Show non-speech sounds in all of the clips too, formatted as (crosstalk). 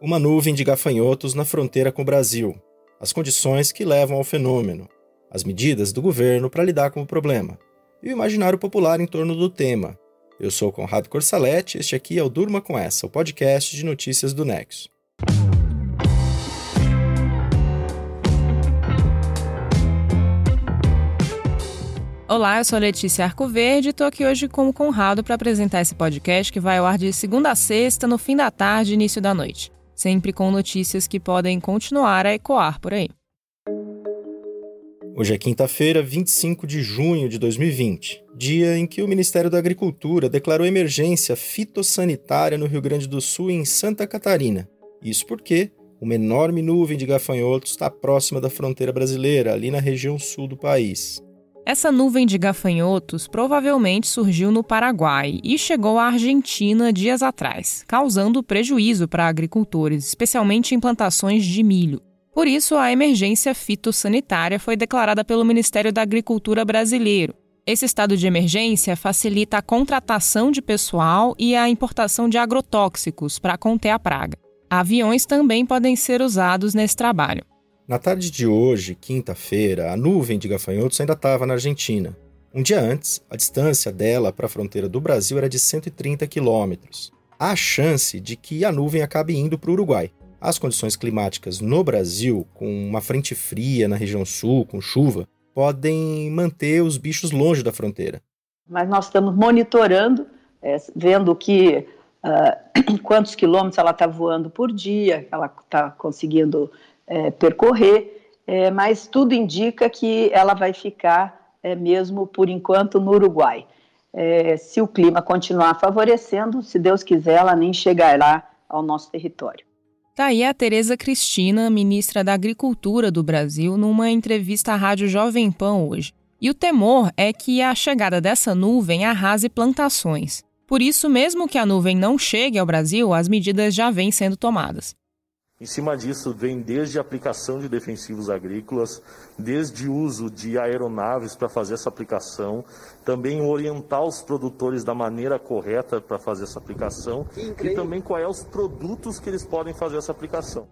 uma nuvem de gafanhotos na fronteira com o Brasil, as condições que levam ao fenômeno, as medidas do governo para lidar com o problema e o imaginário popular em torno do tema. Eu sou Conrado Corsaletti, este aqui é o Durma com Essa, o podcast de notícias do Nexo. Olá, eu sou Letícia Arcoverde e estou aqui hoje com o Conrado para apresentar esse podcast que vai ao ar de segunda a sexta, no fim da tarde e início da noite. Sempre com notícias que podem continuar a ecoar por aí. Hoje é quinta-feira, 25 de junho de 2020, dia em que o Ministério da Agricultura declarou emergência fitossanitária no Rio Grande do Sul e em Santa Catarina. Isso porque uma enorme nuvem de gafanhotos está próxima da fronteira brasileira, ali na região sul do país. Essa nuvem de gafanhotos provavelmente surgiu no Paraguai e chegou à Argentina dias atrás, causando prejuízo para agricultores, especialmente em plantações de milho. Por isso, a emergência fitossanitária foi declarada pelo Ministério da Agricultura brasileiro. Esse estado de emergência facilita a contratação de pessoal e a importação de agrotóxicos para conter a praga. Aviões também podem ser usados nesse trabalho. Na tarde de hoje, quinta-feira, a nuvem de gafanhotos ainda estava na Argentina. Um dia antes, a distância dela para a fronteira do Brasil era de 130 quilômetros. Há chance de que a nuvem acabe indo para o Uruguai. As condições climáticas no Brasil, com uma frente fria na região sul, com chuva, podem manter os bichos longe da fronteira. Mas nós estamos monitorando, é, vendo que uh, (clears throat) quantos quilômetros ela está voando por dia, ela está conseguindo é, percorrer, é, mas tudo indica que ela vai ficar é, mesmo por enquanto no Uruguai. É, se o clima continuar favorecendo, se Deus quiser, ela nem chegará ao nosso território. Tá aí a Tereza Cristina, ministra da Agricultura do Brasil, numa entrevista à Rádio Jovem Pan hoje. E o temor é que a chegada dessa nuvem arrase plantações. Por isso, mesmo que a nuvem não chegue ao Brasil, as medidas já vêm sendo tomadas. Em cima disso, vem desde a aplicação de defensivos agrícolas, desde o uso de aeronaves para fazer essa aplicação, também orientar os produtores da maneira correta para fazer essa aplicação e também quais são os produtos que eles podem fazer essa aplicação.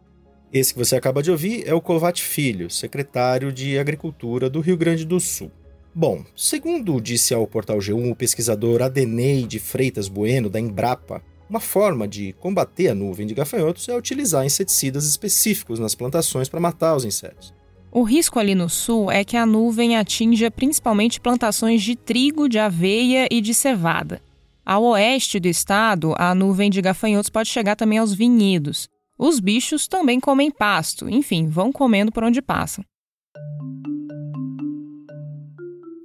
Esse que você acaba de ouvir é o Covat Filho, secretário de Agricultura do Rio Grande do Sul. Bom, segundo disse ao portal G1 o pesquisador Adenei de Freitas Bueno, da Embrapa, uma forma de combater a nuvem de gafanhotos é utilizar inseticidas específicos nas plantações para matar os insetos. O risco ali no sul é que a nuvem atinja principalmente plantações de trigo, de aveia e de cevada. Ao oeste do estado, a nuvem de gafanhotos pode chegar também aos vinhedos. Os bichos também comem pasto, enfim, vão comendo por onde passam.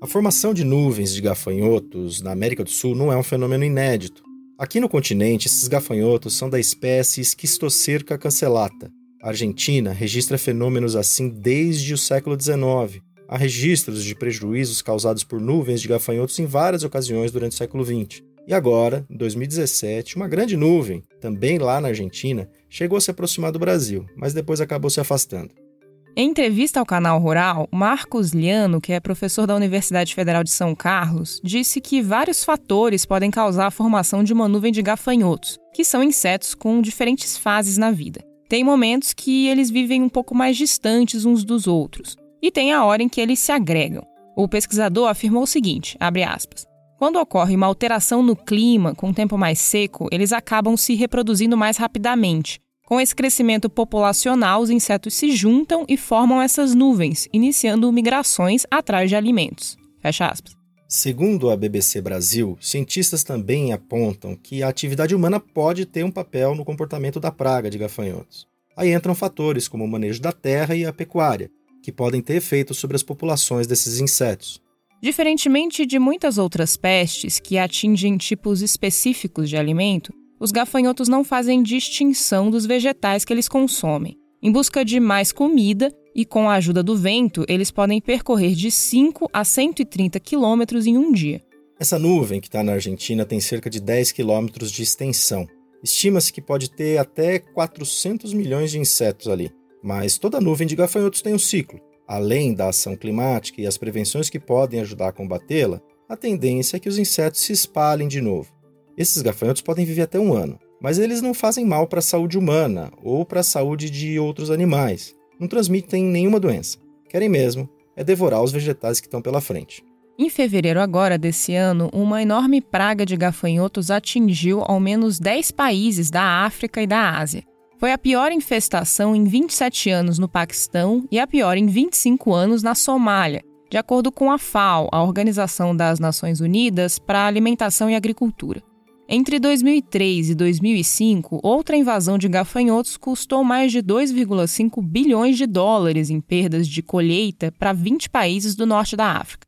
A formação de nuvens de gafanhotos na América do Sul não é um fenômeno inédito. Aqui no continente, esses gafanhotos são da espécie Schistocerca cancellata. A Argentina registra fenômenos assim desde o século XIX. Há registros de prejuízos causados por nuvens de gafanhotos em várias ocasiões durante o século XX. E agora, em 2017, uma grande nuvem, também lá na Argentina, chegou a se aproximar do Brasil, mas depois acabou se afastando. Em entrevista ao canal Rural, Marcos Liano, que é professor da Universidade Federal de São Carlos, disse que vários fatores podem causar a formação de uma nuvem de gafanhotos, que são insetos com diferentes fases na vida. Tem momentos que eles vivem um pouco mais distantes uns dos outros, e tem a hora em que eles se agregam. O pesquisador afirmou o seguinte, aspas, quando ocorre uma alteração no clima, com tempo mais seco, eles acabam se reproduzindo mais rapidamente, com esse crescimento populacional, os insetos se juntam e formam essas nuvens, iniciando migrações atrás de alimentos. Fecha aspas. Segundo a BBC Brasil, cientistas também apontam que a atividade humana pode ter um papel no comportamento da praga de gafanhotos. Aí entram fatores como o manejo da terra e a pecuária, que podem ter efeitos sobre as populações desses insetos. Diferentemente de muitas outras pestes que atingem tipos específicos de alimento, os gafanhotos não fazem distinção dos vegetais que eles consomem. Em busca de mais comida e com a ajuda do vento, eles podem percorrer de 5 a 130 quilômetros em um dia. Essa nuvem que está na Argentina tem cerca de 10 quilômetros de extensão. Estima-se que pode ter até 400 milhões de insetos ali. Mas toda nuvem de gafanhotos tem um ciclo. Além da ação climática e as prevenções que podem ajudar a combatê-la, a tendência é que os insetos se espalhem de novo. Esses gafanhotos podem viver até um ano, mas eles não fazem mal para a saúde humana ou para a saúde de outros animais. Não transmitem nenhuma doença. Querem mesmo é devorar os vegetais que estão pela frente. Em fevereiro agora desse ano, uma enorme praga de gafanhotos atingiu ao menos 10 países da África e da Ásia. Foi a pior infestação em 27 anos no Paquistão e a pior em 25 anos na Somália, de acordo com a FAO, a Organização das Nações Unidas para a Alimentação e Agricultura. Entre 2003 e 2005, outra invasão de gafanhotos custou mais de 2,5 bilhões de dólares em perdas de colheita para 20 países do norte da África.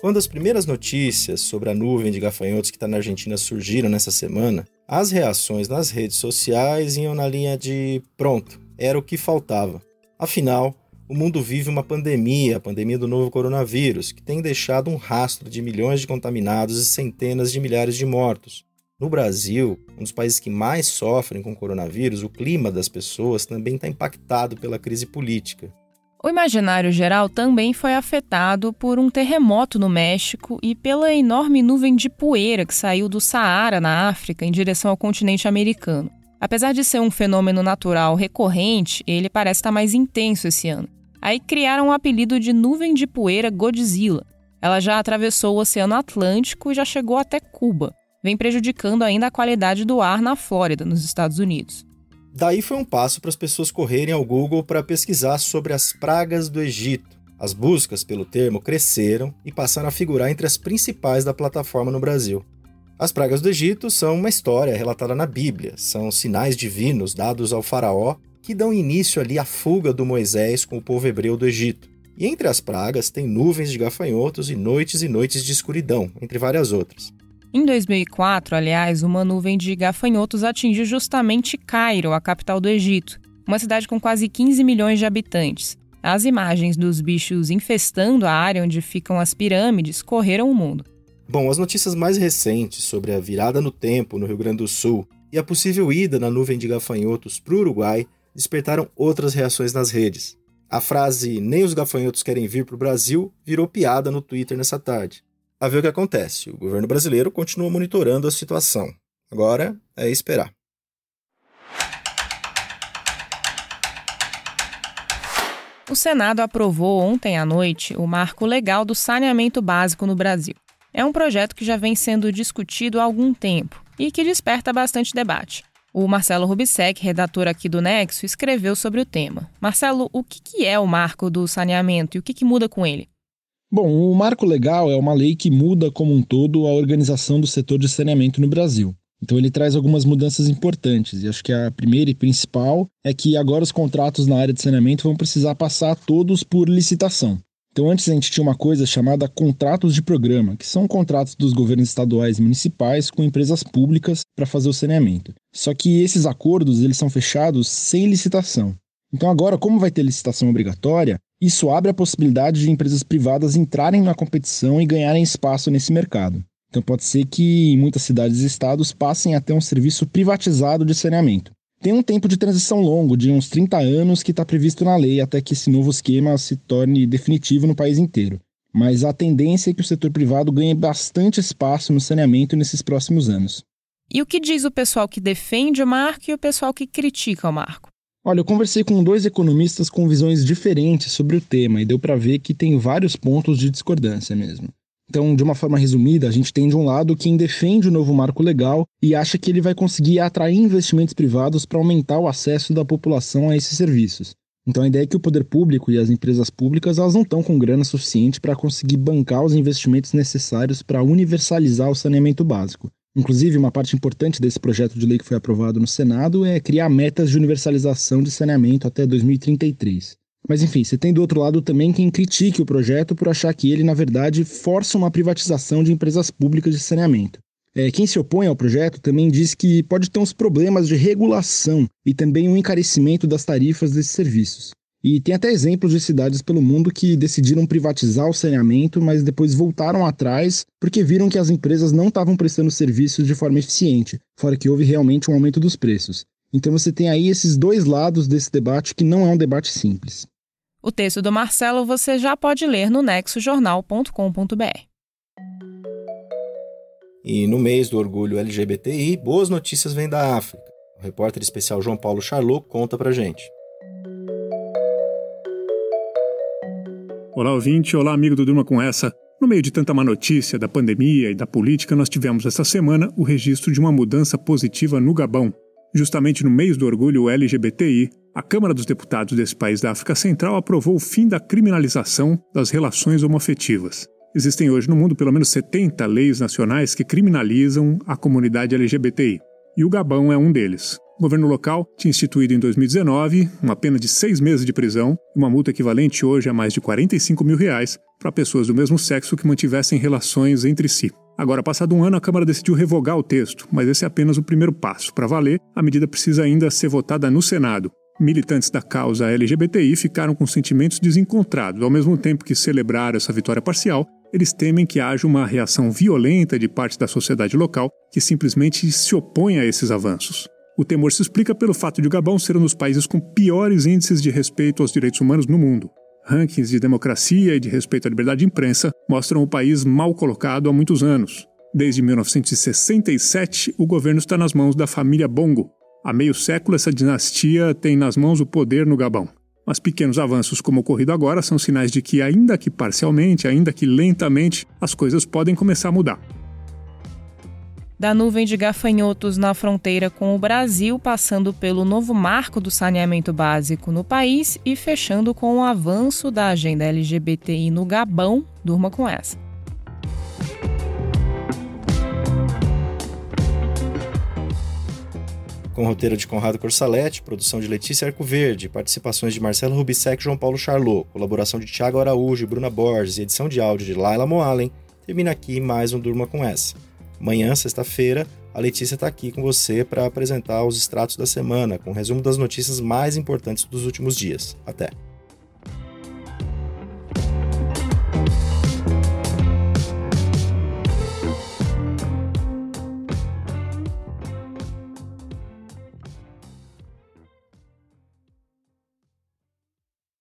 Quando as primeiras notícias sobre a nuvem de gafanhotos que está na Argentina surgiram nessa semana, as reações nas redes sociais iam na linha de pronto, era o que faltava. Afinal, o mundo vive uma pandemia, a pandemia do novo coronavírus, que tem deixado um rastro de milhões de contaminados e centenas de milhares de mortos. No Brasil, um dos países que mais sofrem com o coronavírus, o clima das pessoas também está impactado pela crise política. O imaginário geral também foi afetado por um terremoto no México e pela enorme nuvem de poeira que saiu do Saara, na África, em direção ao continente americano. Apesar de ser um fenômeno natural recorrente, ele parece estar mais intenso esse ano. Aí criaram o apelido de nuvem de poeira Godzilla. Ela já atravessou o Oceano Atlântico e já chegou até Cuba. Vem prejudicando ainda a qualidade do ar na Flórida, nos Estados Unidos. Daí foi um passo para as pessoas correrem ao Google para pesquisar sobre as pragas do Egito. As buscas pelo termo cresceram e passaram a figurar entre as principais da plataforma no Brasil. As pragas do Egito são uma história relatada na Bíblia, são sinais divinos dados ao faraó que dão início ali à fuga do Moisés com o povo hebreu do Egito. E entre as pragas tem nuvens de gafanhotos e noites e noites de escuridão, entre várias outras. Em 2004, aliás, uma nuvem de gafanhotos atingiu justamente Cairo, a capital do Egito, uma cidade com quase 15 milhões de habitantes. As imagens dos bichos infestando a área onde ficam as pirâmides correram o mundo. Bom, as notícias mais recentes sobre a virada no tempo no Rio Grande do Sul e a possível ida na nuvem de gafanhotos para o Uruguai despertaram outras reações nas redes. A frase nem os gafanhotos querem vir para o Brasil virou piada no Twitter nessa tarde. A ver o que acontece. O governo brasileiro continua monitorando a situação. Agora é esperar. O Senado aprovou ontem à noite o marco legal do saneamento básico no Brasil. É um projeto que já vem sendo discutido há algum tempo e que desperta bastante debate. O Marcelo Rubissec, redator aqui do Nexo, escreveu sobre o tema. Marcelo, o que é o marco do saneamento e o que muda com ele? Bom, o marco legal é uma lei que muda como um todo a organização do setor de saneamento no Brasil. Então ele traz algumas mudanças importantes, e acho que a primeira e principal é que agora os contratos na área de saneamento vão precisar passar todos por licitação. Então, antes a gente tinha uma coisa chamada contratos de programa, que são contratos dos governos estaduais e municipais com empresas públicas para fazer o saneamento. Só que esses acordos eles são fechados sem licitação. Então, agora, como vai ter licitação obrigatória, isso abre a possibilidade de empresas privadas entrarem na competição e ganharem espaço nesse mercado. Então, pode ser que em muitas cidades e estados passem a ter um serviço privatizado de saneamento. Tem um tempo de transição longo, de uns 30 anos, que está previsto na lei até que esse novo esquema se torne definitivo no país inteiro. Mas a tendência é que o setor privado ganhe bastante espaço no saneamento nesses próximos anos. E o que diz o pessoal que defende o marco e o pessoal que critica o marco? Olha, eu conversei com dois economistas com visões diferentes sobre o tema e deu para ver que tem vários pontos de discordância mesmo. Então, de uma forma resumida, a gente tem de um lado quem defende o novo marco legal e acha que ele vai conseguir atrair investimentos privados para aumentar o acesso da população a esses serviços. Então, a ideia é que o poder público e as empresas públicas elas não estão com grana suficiente para conseguir bancar os investimentos necessários para universalizar o saneamento básico. Inclusive, uma parte importante desse projeto de lei que foi aprovado no Senado é criar metas de universalização de saneamento até 2033. Mas enfim, você tem do outro lado também quem critique o projeto por achar que ele, na verdade, força uma privatização de empresas públicas de saneamento. É, quem se opõe ao projeto também diz que pode ter uns problemas de regulação e também um encarecimento das tarifas desses serviços. E tem até exemplos de cidades pelo mundo que decidiram privatizar o saneamento, mas depois voltaram atrás porque viram que as empresas não estavam prestando serviços de forma eficiente, fora que houve realmente um aumento dos preços. Então você tem aí esses dois lados desse debate que não é um debate simples. O texto do Marcelo você já pode ler no nexojornal.com.br. E no mês do orgulho LGBTI, boas notícias vêm da África. O repórter especial João Paulo Charlot conta pra gente. Olá, ouvinte. Olá, amigo do Durma com essa. No meio de tanta má notícia da pandemia e da política, nós tivemos esta semana o registro de uma mudança positiva no Gabão. Justamente no mês do orgulho LGBTI, a Câmara dos Deputados desse país da África Central aprovou o fim da criminalização das relações homoafetivas. Existem hoje no mundo pelo menos 70 leis nacionais que criminalizam a comunidade LGBTI, e o Gabão é um deles. O governo local tinha instituído em 2019 uma pena de seis meses de prisão e uma multa equivalente hoje a mais de 45 mil reais para pessoas do mesmo sexo que mantivessem relações entre si. Agora, passado um ano, a Câmara decidiu revogar o texto, mas esse é apenas o primeiro passo. Para valer, a medida precisa ainda ser votada no Senado. Militantes da causa LGBTI ficaram com sentimentos desencontrados. Ao mesmo tempo que celebraram essa vitória parcial, eles temem que haja uma reação violenta de parte da sociedade local que simplesmente se opõe a esses avanços. O temor se explica pelo fato de o Gabão ser um dos países com piores índices de respeito aos direitos humanos no mundo. Rankings de democracia e de respeito à liberdade de imprensa mostram o país mal colocado há muitos anos. Desde 1967, o governo está nas mãos da família Bongo. Há meio século, essa dinastia tem nas mãos o poder no Gabão. Mas pequenos avanços como ocorrido agora são sinais de que, ainda que parcialmente, ainda que lentamente, as coisas podem começar a mudar da nuvem de gafanhotos na fronteira com o Brasil, passando pelo novo marco do saneamento básico no país e fechando com o avanço da agenda LGBTI no Gabão. Durma com essa. Com roteiro de Conrado Corsaletti, produção de Letícia Arcoverde, participações de Marcelo Rubissec e João Paulo Charlot, colaboração de Tiago Araújo e Bruna Borges e edição de áudio de Laila Moalen, termina aqui mais um Durma com essa. Amanhã, sexta-feira, a Letícia está aqui com você para apresentar os extratos da semana, com um resumo das notícias mais importantes dos últimos dias. Até!